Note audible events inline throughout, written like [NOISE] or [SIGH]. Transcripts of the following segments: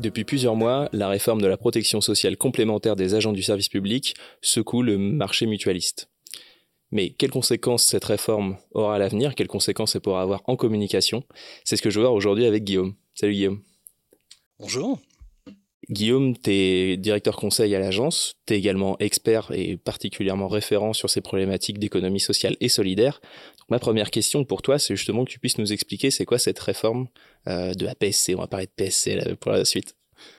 Depuis plusieurs mois, la réforme de la protection sociale complémentaire des agents du service public secoue le marché mutualiste. Mais quelles conséquences cette réforme aura à l'avenir? Quelles conséquences elle pourra avoir en communication? C'est ce que je veux voir aujourd'hui avec Guillaume. Salut Guillaume. Bonjour. Guillaume, tu es directeur conseil à l'agence, tu es également expert et particulièrement référent sur ces problématiques d'économie sociale et solidaire. ma première question pour toi, c'est justement que tu puisses nous expliquer c'est quoi cette réforme euh, de la PSC. On va parler de PSC pour la suite.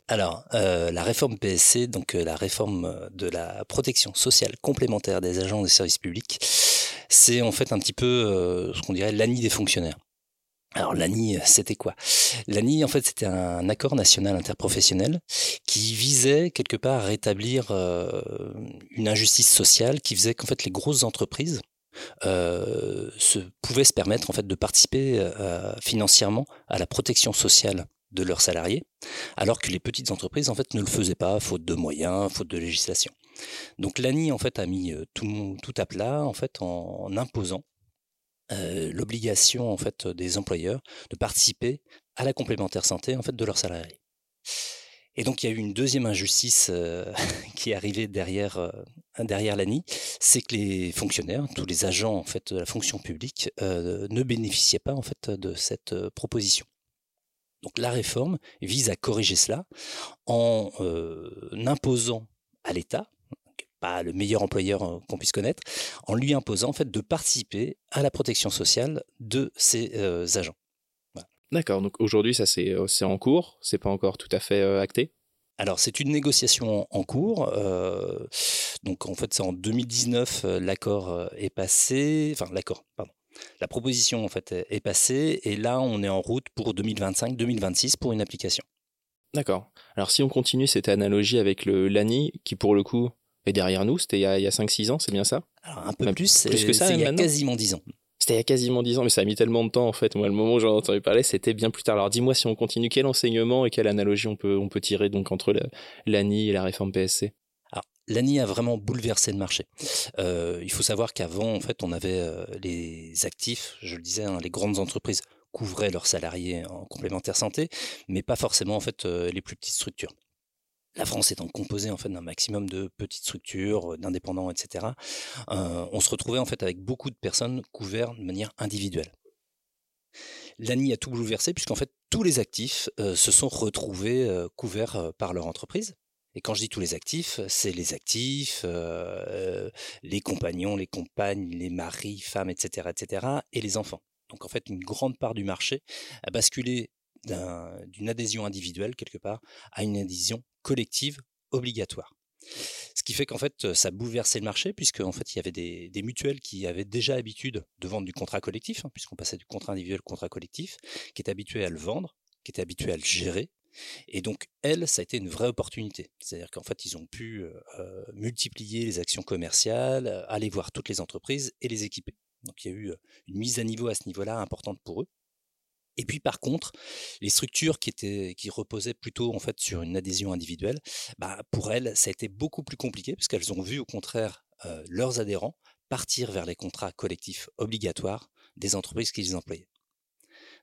Alors, euh, la réforme PSC, donc euh, la réforme de la protection sociale complémentaire des agents des services publics, c'est en fait un petit peu ce qu'on dirait l'ANI des fonctionnaires. Alors l'ANI, c'était quoi? L'ANI, en fait, c'était un accord national interprofessionnel qui visait quelque part à rétablir une injustice sociale qui faisait qu'en fait les grosses entreprises se, pouvaient se permettre en fait de participer financièrement à la protection sociale de leurs salariés, alors que les petites entreprises en fait ne le faisaient pas, faute de moyens, faute de législation. Donc l'ANI en fait a mis tout, tout à plat en fait en, imposant l'obligation en fait des employeurs de participer à la complémentaire santé en fait de leurs salariés. Et donc il y a eu une deuxième injustice [LAUGHS] qui est arrivée derrière derrière l'ANI, c'est que les fonctionnaires, tous les agents en fait de la fonction publique ne bénéficiaient pas en fait de cette proposition. Donc la réforme vise à corriger cela en imposant à l'État, pas le meilleur employeur qu'on puisse connaître, en lui imposant en fait de participer à la protection sociale de ses agents. D'accord, donc aujourd'hui ça c'est en cours, c'est pas encore tout à fait acté? Alors c'est une négociation en cours. donc en fait c'est en 2019 l'accord est passé, enfin l'accord, pardon, la proposition en fait est passée et là on est en route pour 2025-2026 pour une application. D'accord. Alors si on continue cette analogie avec le l'ANI qui pour le coup est derrière nous, c'était il y a, 5-6 ans, c'est bien ça? Alors un peu plus, plus que ça, il y a quasiment 10 ans. C'était il y a quasiment 10 ans, mais ça a mis tellement de temps en fait. Moi, le moment où j'en ai entendu parler, c'était bien plus tard. Alors dis-moi si on continue, quel enseignement et quelle analogie on peut, on peut tirer donc entre l'ANI et la réforme PSC l'ANI a vraiment bouleversé le marché. Euh, il faut savoir qu'avant, en fait, on avait euh, les actifs, je le disais, hein, les grandes entreprises couvraient leurs salariés en complémentaire santé, mais pas forcément en fait euh, les plus petites structures. La France étant composée en fait d'un maximum de petites structures, d'indépendants, etc. on se retrouvait en fait avec beaucoup de personnes couvertes de manière individuelle. L'ANI a tout bouleversé puisqu'en fait tous les actifs se sont retrouvés couverts par leur entreprise et quand je dis tous les actifs, c'est les actifs, euh, les compagnons, les compagnes, les maris, femmes, etc., etc., et les enfants. Donc en fait, une grande part du marché a basculé d'une adhésion individuelle quelque part à une adhésion collective obligatoire. Ce qui fait qu'en fait, ça bouleversait le marché, puisque en fait, il y avait des, mutuelles qui avaient déjà l'habitude de vendre du contrat collectif, hein, puisqu'on passait du contrat individuel au contrat collectif, qui étaient habituées à le vendre, qui étaient habituées à le gérer, et donc, elle, ça a été une vraie opportunité. C'est-à-dire qu'en fait, ils ont pu multiplier les actions commerciales, aller voir toutes les entreprises et les équiper. Donc, il y a eu une mise à niveau à ce niveau-là importante pour eux. Et puis par contre, les structures qui reposaient plutôt en fait sur une adhésion individuelle, bah, pour elles, ça a été beaucoup plus compliqué parce qu'elles ont vu au contraire leurs adhérents partir vers les contrats collectifs obligatoires des entreprises qui les employaient.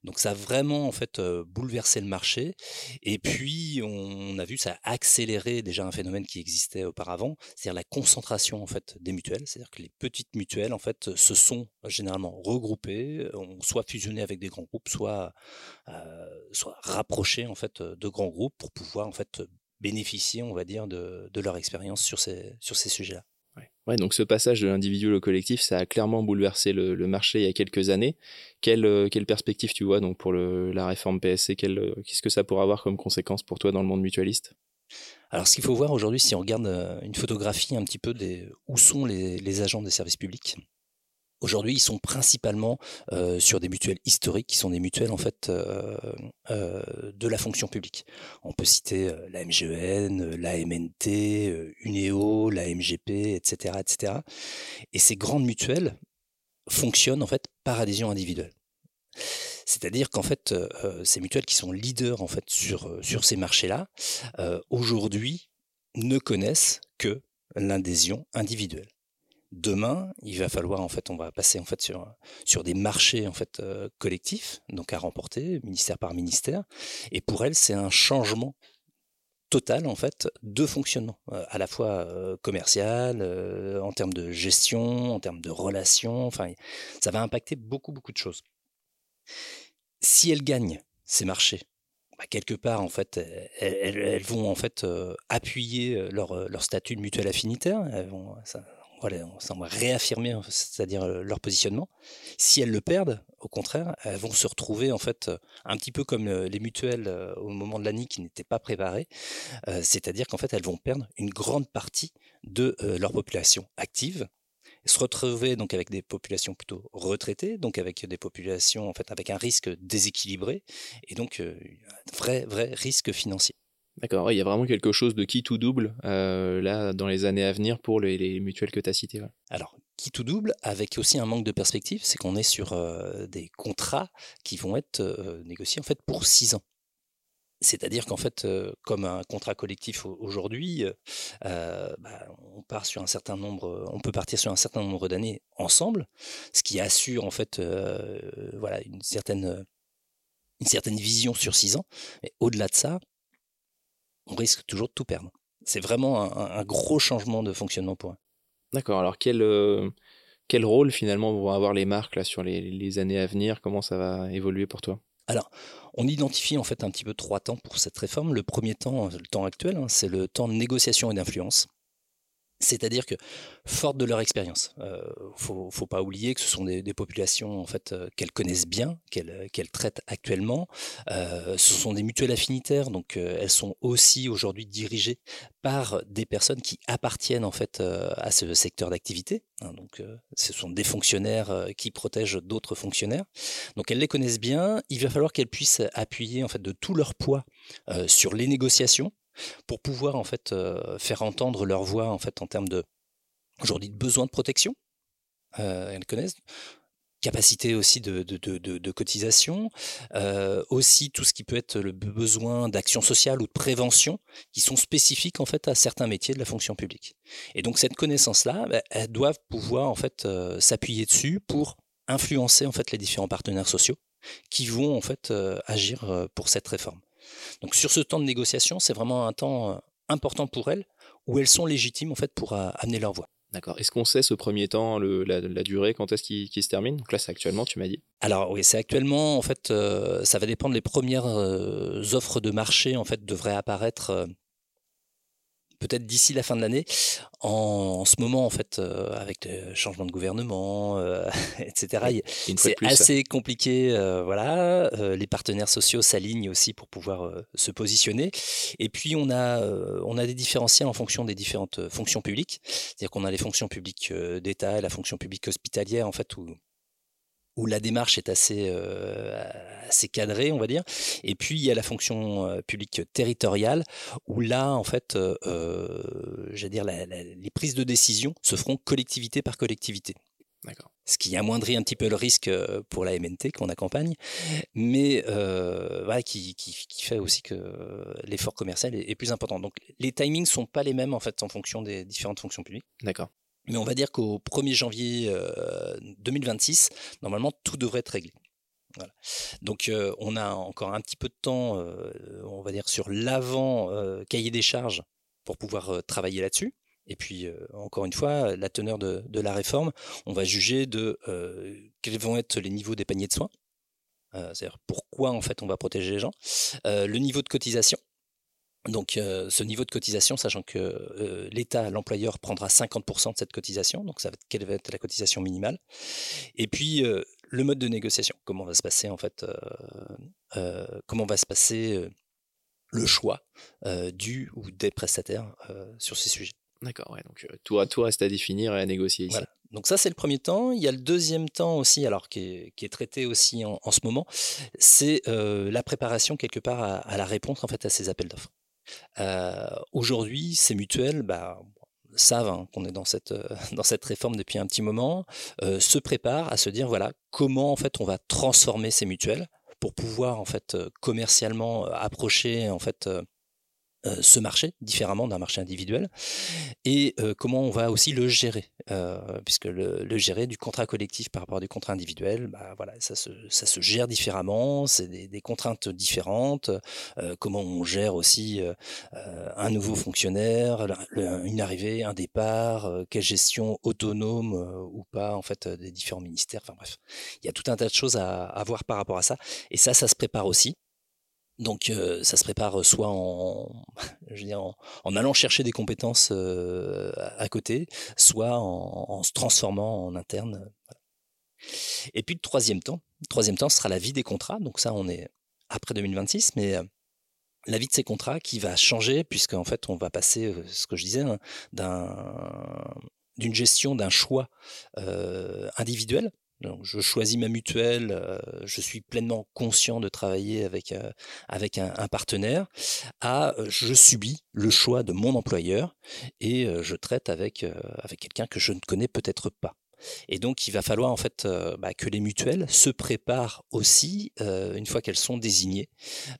Donc ça a vraiment en fait bouleversé le marché. Et puis on a vu ça a accéléré déjà un phénomène qui existait auparavant, c'est-à-dire la concentration en fait des mutuelles. C'est-à-dire que les petites mutuelles en fait se sont généralement regroupées, ont soit fusionné avec des grands groupes, soit rapprochées en fait de grands groupes pour pouvoir en fait bénéficier, on va dire, de, leur expérience sur ces sur ces sujets-là. Ouais, donc ce passage de l'individu au collectif, ça a clairement bouleversé le, marché il y a quelques années. Quelle, euh, perspective tu vois donc pour la réforme PSC euh, Qu'est-ce que ça pourra avoir comme conséquence pour toi dans le monde mutualiste? Alors, ce qu'il faut voir aujourd'hui, si on regarde euh, une photographie un petit peu des où sont les agents des services publics, Aujourd'hui, ils sont principalement sur des mutuelles historiques, qui sont des mutuelles en fait de la fonction publique. On peut citer la MGEN, la MNT, Uneo, la MGP, etc., etc. Et ces grandes mutuelles fonctionnent en fait par adhésion individuelle. C'est-à-dire qu'en fait, ces mutuelles qui sont leaders en fait sur, sur ces marchés-là, aujourd'hui ne connaissent que l'adhésion individuelle. Demain, il va falloir en fait, on va passer en fait sur sur des marchés en fait collectifs, donc à remporter ministère par ministère. Et pour elle, c'est un changement total en fait de fonctionnement, à la fois commercial, en termes de gestion, en termes de relations. Enfin, ça va impacter beaucoup beaucoup de choses. Si elle gagne ces marchés, bah, quelque part en fait, elles, vont en fait appuyer leur, leur statut de mutuelle affinitaire. Ça, voilà, ça va réaffirmer, c'est-à-dire leur positionnement. Si elles le perdent, au contraire, elles vont se retrouver en fait un petit peu comme les mutuelles au moment de l'année qui n'étaient pas préparées, c'est-à-dire qu'en fait elles vont perdre une grande partie de leur population active, se retrouver donc avec des populations plutôt retraitées, donc avec des populations en fait avec un risque déséquilibré et donc un vrai vrai risque financier. D'accord, il y a vraiment quelque chose de qui tout double euh, là dans les années à venir pour les, mutuelles que tu as citées. Alors, qui tout double avec aussi un manque de perspective, c'est qu'on est sur euh, des contrats qui vont être euh, négociés en fait pour six ans. C'est-à-dire qu'en fait, comme un contrat collectif aujourd'hui, bah, on part sur un certain nombre, on peut partir sur un certain nombre d'années ensemble, ce qui assure en fait, voilà, une certaine, une certaine vision sur six ans. Mais au-delà de ça, on risque toujours de tout perdre. C'est vraiment un, gros changement de fonctionnement pour eux. D'accord. Alors quel, euh, quel rôle finalement vont avoir les marques là sur les, années à venir? Comment ça va évoluer pour toi? Alors, on identifie en fait un petit peu trois temps pour cette réforme. Le premier temps, le temps actuel, hein, c'est le temps de négociation et d'influence. C'est-à-dire que, fortes de leur expérience, il euh, faut, pas oublier que ce sont des, populations en fait euh, qu'elles connaissent bien, qu'elles qu'elles traitent actuellement. Euh, ce sont des mutuelles affinitaires, donc elles sont aussi aujourd'hui dirigées par des personnes qui appartiennent en fait à ce secteur d'activité. Hein. donc, ce sont des fonctionnaires qui protègent d'autres fonctionnaires. Donc, elles les connaissent bien. Il va falloir qu'elles puissent appuyer en fait de tout leur poids sur les négociations pour pouvoir en fait euh, faire entendre leur voix en fait en termes de aujourd'hui de besoin de protection. Euh, elles connaissent capacité aussi de, cotisation, euh, aussi tout ce qui peut être le besoin d'action sociale ou de prévention, qui sont spécifiques en fait à certains métiers de la fonction publique. Et donc cette connaissance-là, bah, elles doivent pouvoir en fait s'appuyer dessus pour influencer en fait les différents partenaires sociaux qui vont en fait agir pour cette réforme. Donc sur ce temps de négociation, c'est vraiment un temps euh, important pour elles, où elles sont légitimes en fait pour euh, amener leur voix. D'accord. Est-ce qu'on sait ce premier temps, la, durée, quand est-ce qu'il se termine? Donc là, c'est actuellement, tu m'as dit. Alors oui, c'est actuellement, en fait, euh, ça va dépendre. Les premières offres de marché, en fait, devraient apparaître peut-être d'ici la fin de l'année. En, ce moment, en fait, euh, avec le changement de gouvernement, euh, [LAUGHS] etc., c'est assez compliqué. Euh, voilà, les partenaires sociaux s'alignent aussi pour pouvoir se positionner. Et puis, on a, on a des différentiels en fonction des différentes fonctions publiques. C'est-à-dire qu'on a les fonctions publiques d'État et la fonction publique hospitalière, en fait, où où la démarche est assez, euh, assez cadrée, on va dire. Et puis, il y a la fonction euh, publique territoriale, où là, en fait, euh, j'allais dire, les prises de décision se feront collectivité par collectivité. D'accord. Ce qui amoindrit un petit peu le risque pour la MNT qu'on accompagne, mais voilà, qui, qui, fait aussi que l'effort commercial est, est, plus important. Donc les timings sont pas les mêmes en fait en fonction des différentes fonctions publiques. D'accord. Mais on va dire qu'au 1er janvier 2026, euh, normalement, tout devrait être réglé. Donc euh, on a encore un petit peu de temps, euh, on va dire, sur l'avant cahier des charges pour pouvoir travailler là-dessus. Et puis, encore une fois, la teneur de, de, la réforme, on va juger de quels vont être les niveaux des paniers de soins. C'est-à-dire pourquoi en fait on va protéger les gens. le niveau de cotisation, donc euh, ce niveau de cotisation, sachant que euh, l'État, l'employeur prendra 50% de cette cotisation, donc ça va être, quelle va être la cotisation minimale. Et puis euh, le mode de négociation, comment va se passer en fait, comment va se passer le choix du ou des prestataires sur ces sujets. D'accord, ouais, donc tout, tout reste à définir et à négocier ici. Voilà. Donc ça c'est le premier temps. Il y a le deuxième temps aussi, alors qui est, qui est traité aussi en, ce moment, c'est la préparation quelque part à, à, la réponse en fait à ces appels d'offres. Euh, aujourd'hui, ces mutuelles, bah, savent hein, qu'on est dans cette, euh, [LAUGHS] dans cette réforme depuis un petit moment, euh, se préparent à se dire voilà comment en fait on va transformer ces mutuelles pour pouvoir en fait commercialement approcher en fait ce marché différemment d'un marché individuel et euh, comment on va aussi le gérer euh, puisque le, gérer du contrat collectif par rapport à du contrat individuel bah, voilà ça se, ça se gère différemment c'est des, contraintes différentes comment on gère aussi un nouveau fonctionnaire une arrivée un départ quelle gestion autonome ou pas en fait des différents ministères enfin bref. Il y a tout un tas de choses à, à voir par rapport à ça et ça ça se prépare aussi donc ça se prépare soit [LAUGHS] en, allant chercher des compétences à côté, soit en, se transformant en interne. Et puis le troisième temps, le troisième temps sera la vie des contrats. Donc ça, on est après 2026, mais la vie de ces contrats qui va changer puisqu'en fait, on va passer, ce que je disais, hein, d'une gestion d'un choix individuel je choisis ma mutuelle, euh, je suis pleinement conscient de travailler avec, euh, avec un, partenaire, à euh, je subis le choix de mon employeur et je traite avec, avec quelqu'un que je ne connais peut-être pas. Et donc, il va falloir en fait bah, que les mutuelles se préparent aussi, une fois qu'elles sont désignées,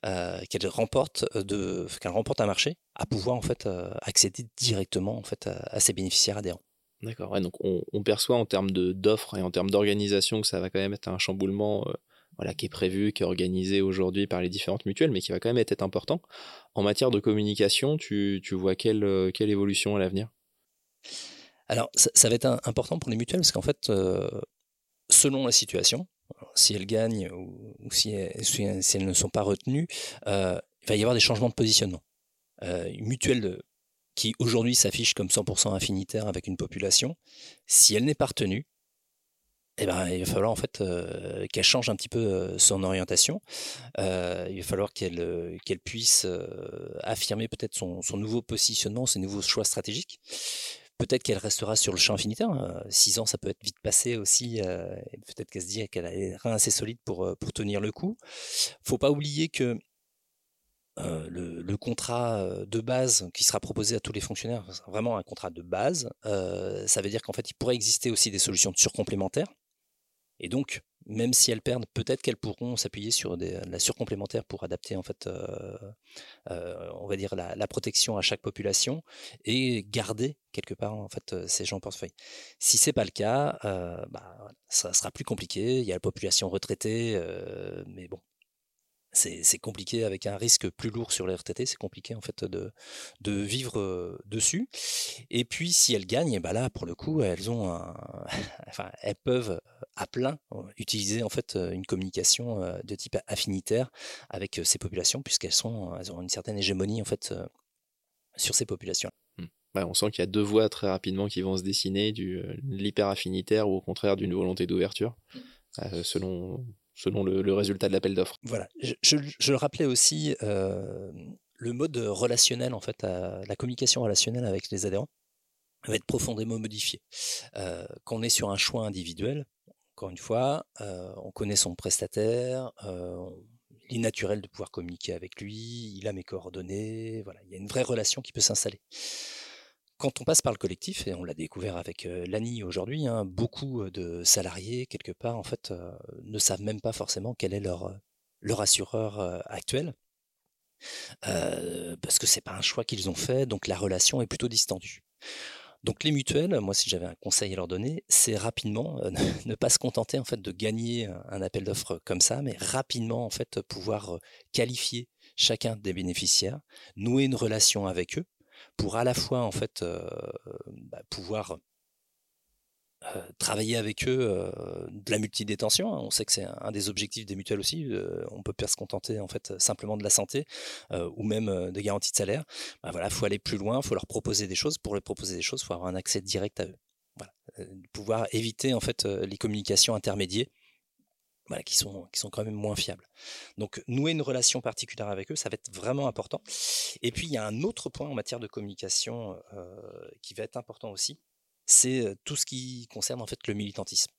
qu'elles remportent, de, remportent un marché, à pouvoir en fait accéder directement en fait à ces bénéficiaires adhérents. D'accord. donc on, perçoit en termes d'offres et en termes d'organisation que ça va quand même être un chamboulement euh, qui est prévu, qui est organisé aujourd'hui par les différentes mutuelles, mais qui va quand même être important. En matière de communication, tu, vois quelle, euh, quelle évolution à l'avenir? Alors, ça, va être important pour les mutuelles parce qu'en fait, euh, selon la situation, si elles gagnent ou, si, elles, ne sont pas retenues, il va y avoir des changements de positionnement. une mutuelle qui aujourd'hui s'affiche comme 100% infinitaire avec une population, si elle n'est pas retenue, eh ben, il va falloir en fait euh, qu'elle change un petit peu euh, son orientation. Euh, il va falloir qu'elle qu'elle puisse affirmer peut-être son, nouveau positionnement, ses nouveaux choix stratégiques. Peut-être qu'elle restera sur le champ infinitaire. Six ans, ça peut être vite passé aussi. peut-être qu'elle se dit qu'elle a les reins assez solides pour, pour tenir le coup. Faut pas oublier que euh, le, contrat euh, de base qui sera proposé à tous les fonctionnaires, vraiment un contrat de base, euh, ça veut dire qu'en fait, il pourrait exister aussi des solutions de surcomplémentaires. Et donc, même si elles perdent, peut-être qu'elles pourront s'appuyer sur la surcomplémentaire pour adapter en fait, on va dire la, protection à chaque population et garder quelque part en fait ces gens en portefeuille. Si c'est pas le cas, bah, ça sera plus compliqué. Il y a la population retraitée, mais bon, c'est compliqué avec un risque plus lourd sur les RTT, c'est compliqué en fait de, de vivre dessus. Et puis si elles gagnent, bah là pour le coup elles ont [LAUGHS] enfin elles peuvent à plein utiliser en fait une communication de type affinitaire avec ces populations puisqu'elles sont elles ont une certaine hégémonie en fait sur ces populations. Mmh. on sent qu'il y a deux voies très rapidement qui vont se dessiner, du l'hyper affinitaire ou au contraire d'une volonté d'ouverture, mmh. selon selon le, résultat de l'appel d'offres. Voilà, je, le rappelais aussi, euh, le mode relationnel, en fait, la communication relationnelle avec les adhérents va être profondément modifié. Euh, quand est sur un choix individuel, encore une fois, euh, on connaît son prestataire, il est naturel de pouvoir communiquer avec lui, il a mes coordonnées, voilà, il y a une vraie relation qui peut s'installer quand on passe par le collectif, et on l'a découvert avec l'ANI aujourd'hui, hein, beaucoup de salariés, quelque part, en fait, ne savent même pas forcément quel est leur, leur assureur actuel. parce que c'est pas un choix qu'ils ont fait, donc la relation est plutôt distendue. Donc les mutuelles, moi si j'avais un conseil à leur donner, c'est rapidement [LAUGHS] ne pas se contenter en fait de gagner un appel d'offres comme ça, mais rapidement en fait pouvoir qualifier chacun des bénéficiaires, nouer une relation avec eux, pour à la fois en fait bah, pouvoir travailler avec eux de la multidétention. Hein. On sait que c'est un, des objectifs des mutuelles aussi. on peut pas se contenter en fait simplement de la santé ou même des garanties de salaire. Bah, voilà, faut aller plus loin, faut leur proposer des choses. Pour leur proposer des choses, faut avoir un accès direct à eux. Pouvoir éviter en fait les communications qui, sont, qui sont quand même moins fiables. Donc nouer une relation particulière avec eux, ça va être vraiment important. Et puis il y a un autre point en matière de communication euh, qui va être important aussi, c'est euh, tout ce qui concerne en fait le militantisme.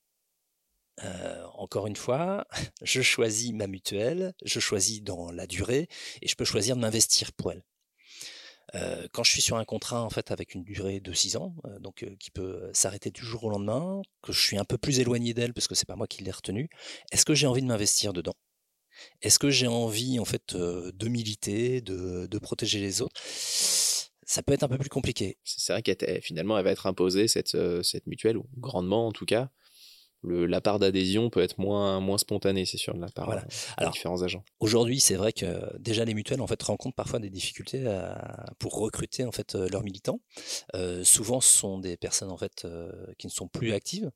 Euh, encore une fois, [LAUGHS] je choisis ma mutuelle, je choisis dans la durée et je peux choisir de m'investir pour elle. Quand je suis sur un contrat en fait avec une durée de 6 ans, donc qui peut s'arrêter du jour au lendemain, que je suis un peu plus éloigné d'elle parce que c'est pas moi qui l'ai retenue, est-ce que j'ai envie de m'investir dedans? Est-ce que j'ai envie en fait de militer, de, de protéger les autres? Ça peut être un peu plus compliqué. C'est vrai qu'elle finalement elle va être imposée cette, cette mutuelle ou grandement en tout cas la part d'adhésion peut être moins, moins spontanée, c'est sûr, de la part voilà. Euh, des différents agents. Aujourd'hui, c'est vrai que déjà les mutuelles en fait rencontrent parfois des difficultés pour recruter en fait euh, leurs militants. Euh, souvent, ce sont des personnes en fait qui ne sont plus actives.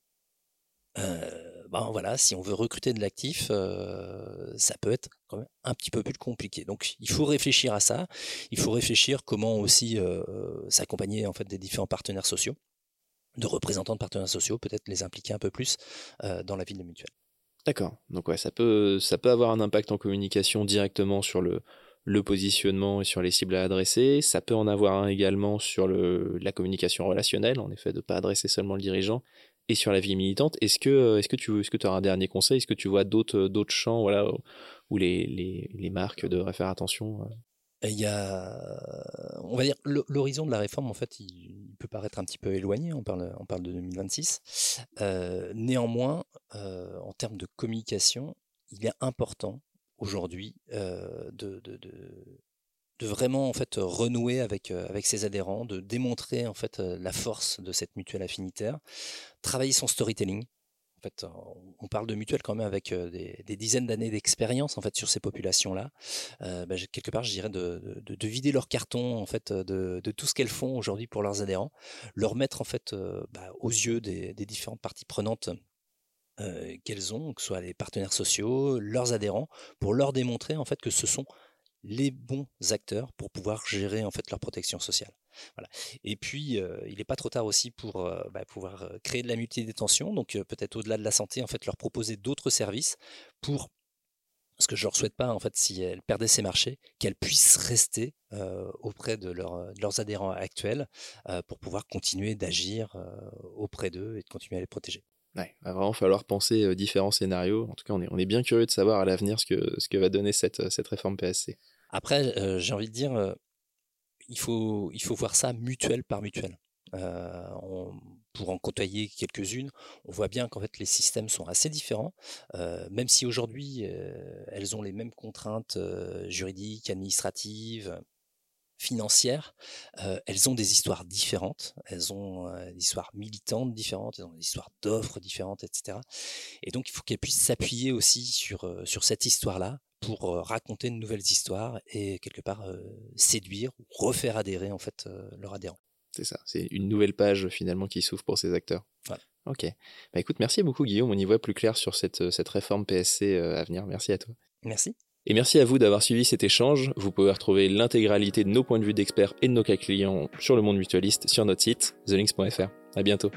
ben voilà, si on veut recruter de l'actif, ça peut être quand même un petit peu plus compliqué. Donc, il faut réfléchir à ça. Il faut réfléchir comment aussi s'accompagner en fait des différents partenaires sociaux de représentants de partenaires sociaux, peut-être les impliquer un peu plus euh, dans la vie de mutuelle. D'accord. Donc ouais, ça peut, ça peut avoir un impact en communication directement sur le, le positionnement et sur les cibles à adresser. Ça peut en avoir un également sur le, la communication relationnelle, en effet, de ne pas adresser seulement le dirigeant, et sur la vie militante. Est-ce que, est-ce que tu est-ce que tu as un dernier conseil? Est-ce que tu vois d'autres, d'autres champs voilà, où les, les, les marques devraient faire attention euh? Il y a, on va dire, l'horizon de la réforme, en fait, il, peut paraître un petit peu éloigné. On parle, de 2026. Euh, néanmoins, euh, en termes de communication, il est important aujourd'hui euh, de, vraiment renouer avec avec ses adhérents, de démontrer en fait la force de cette mutuelle affinitaire, travailler son storytelling fait, on parle de mutuelle quand même avec des, dizaines d'années d'expérience en fait sur ces populations-là. Bah, quelque part, je dirais de, vider leur carton en fait de, tout ce qu'elles font aujourd'hui pour leurs adhérents, leur mettre en fait bah, aux yeux des, différentes parties prenantes qu'elles ont, que ce soit les partenaires sociaux, leurs adhérents, pour leur démontrer en fait que ce sont les bons acteurs pour pouvoir gérer en fait leur protection sociale. Voilà. Et puis, il n'est pas trop tard aussi pour bah, pouvoir créer de la multidétention, donc peut-être au-delà de la santé, en fait, leur proposer d'autres services pour, ce que je leur souhaite pas, en fait, si elles perdaient ces marchés, qu'elles puissent rester auprès de, leurs adhérents actuels pour pouvoir continuer d'agir auprès d'eux et de continuer à les protéger. Ouais, va vraiment falloir penser différents scénarios. En tout cas, on est, on est bien curieux de savoir à l'avenir ce que, ce que va donner cette, cette réforme PSC. Après, j'ai envie de dire, il faut, voir ça mutuel par mutuel. pour en côtoyer quelques-unes, on voit bien qu'en fait les systèmes sont assez différents, même si aujourd'hui elles ont les mêmes contraintes juridiques, administratives, financières, elles ont des histoires différentes, elles ont des histoires militantes différentes, elles ont des histoires d'offres différentes, etc. Et donc il faut qu'elles puissent s'appuyer aussi sur, sur cette histoire-là pour raconter de nouvelles histoires et quelque part séduire ou refaire adhérer en fait leurs adhérents. C'est ça, c'est une nouvelle page finalement qui s'ouvre pour ces acteurs. Ok. Bah écoute, merci beaucoup Guillaume, on y voit plus clair sur cette, cette réforme PSC à venir. Merci à toi. Merci. Et merci à vous d'avoir suivi cet échange. Vous pouvez retrouver l'intégralité de nos points de vue d'experts et de nos cas clients sur le monde mutualiste sur notre site, thelinks.fr. À bientôt.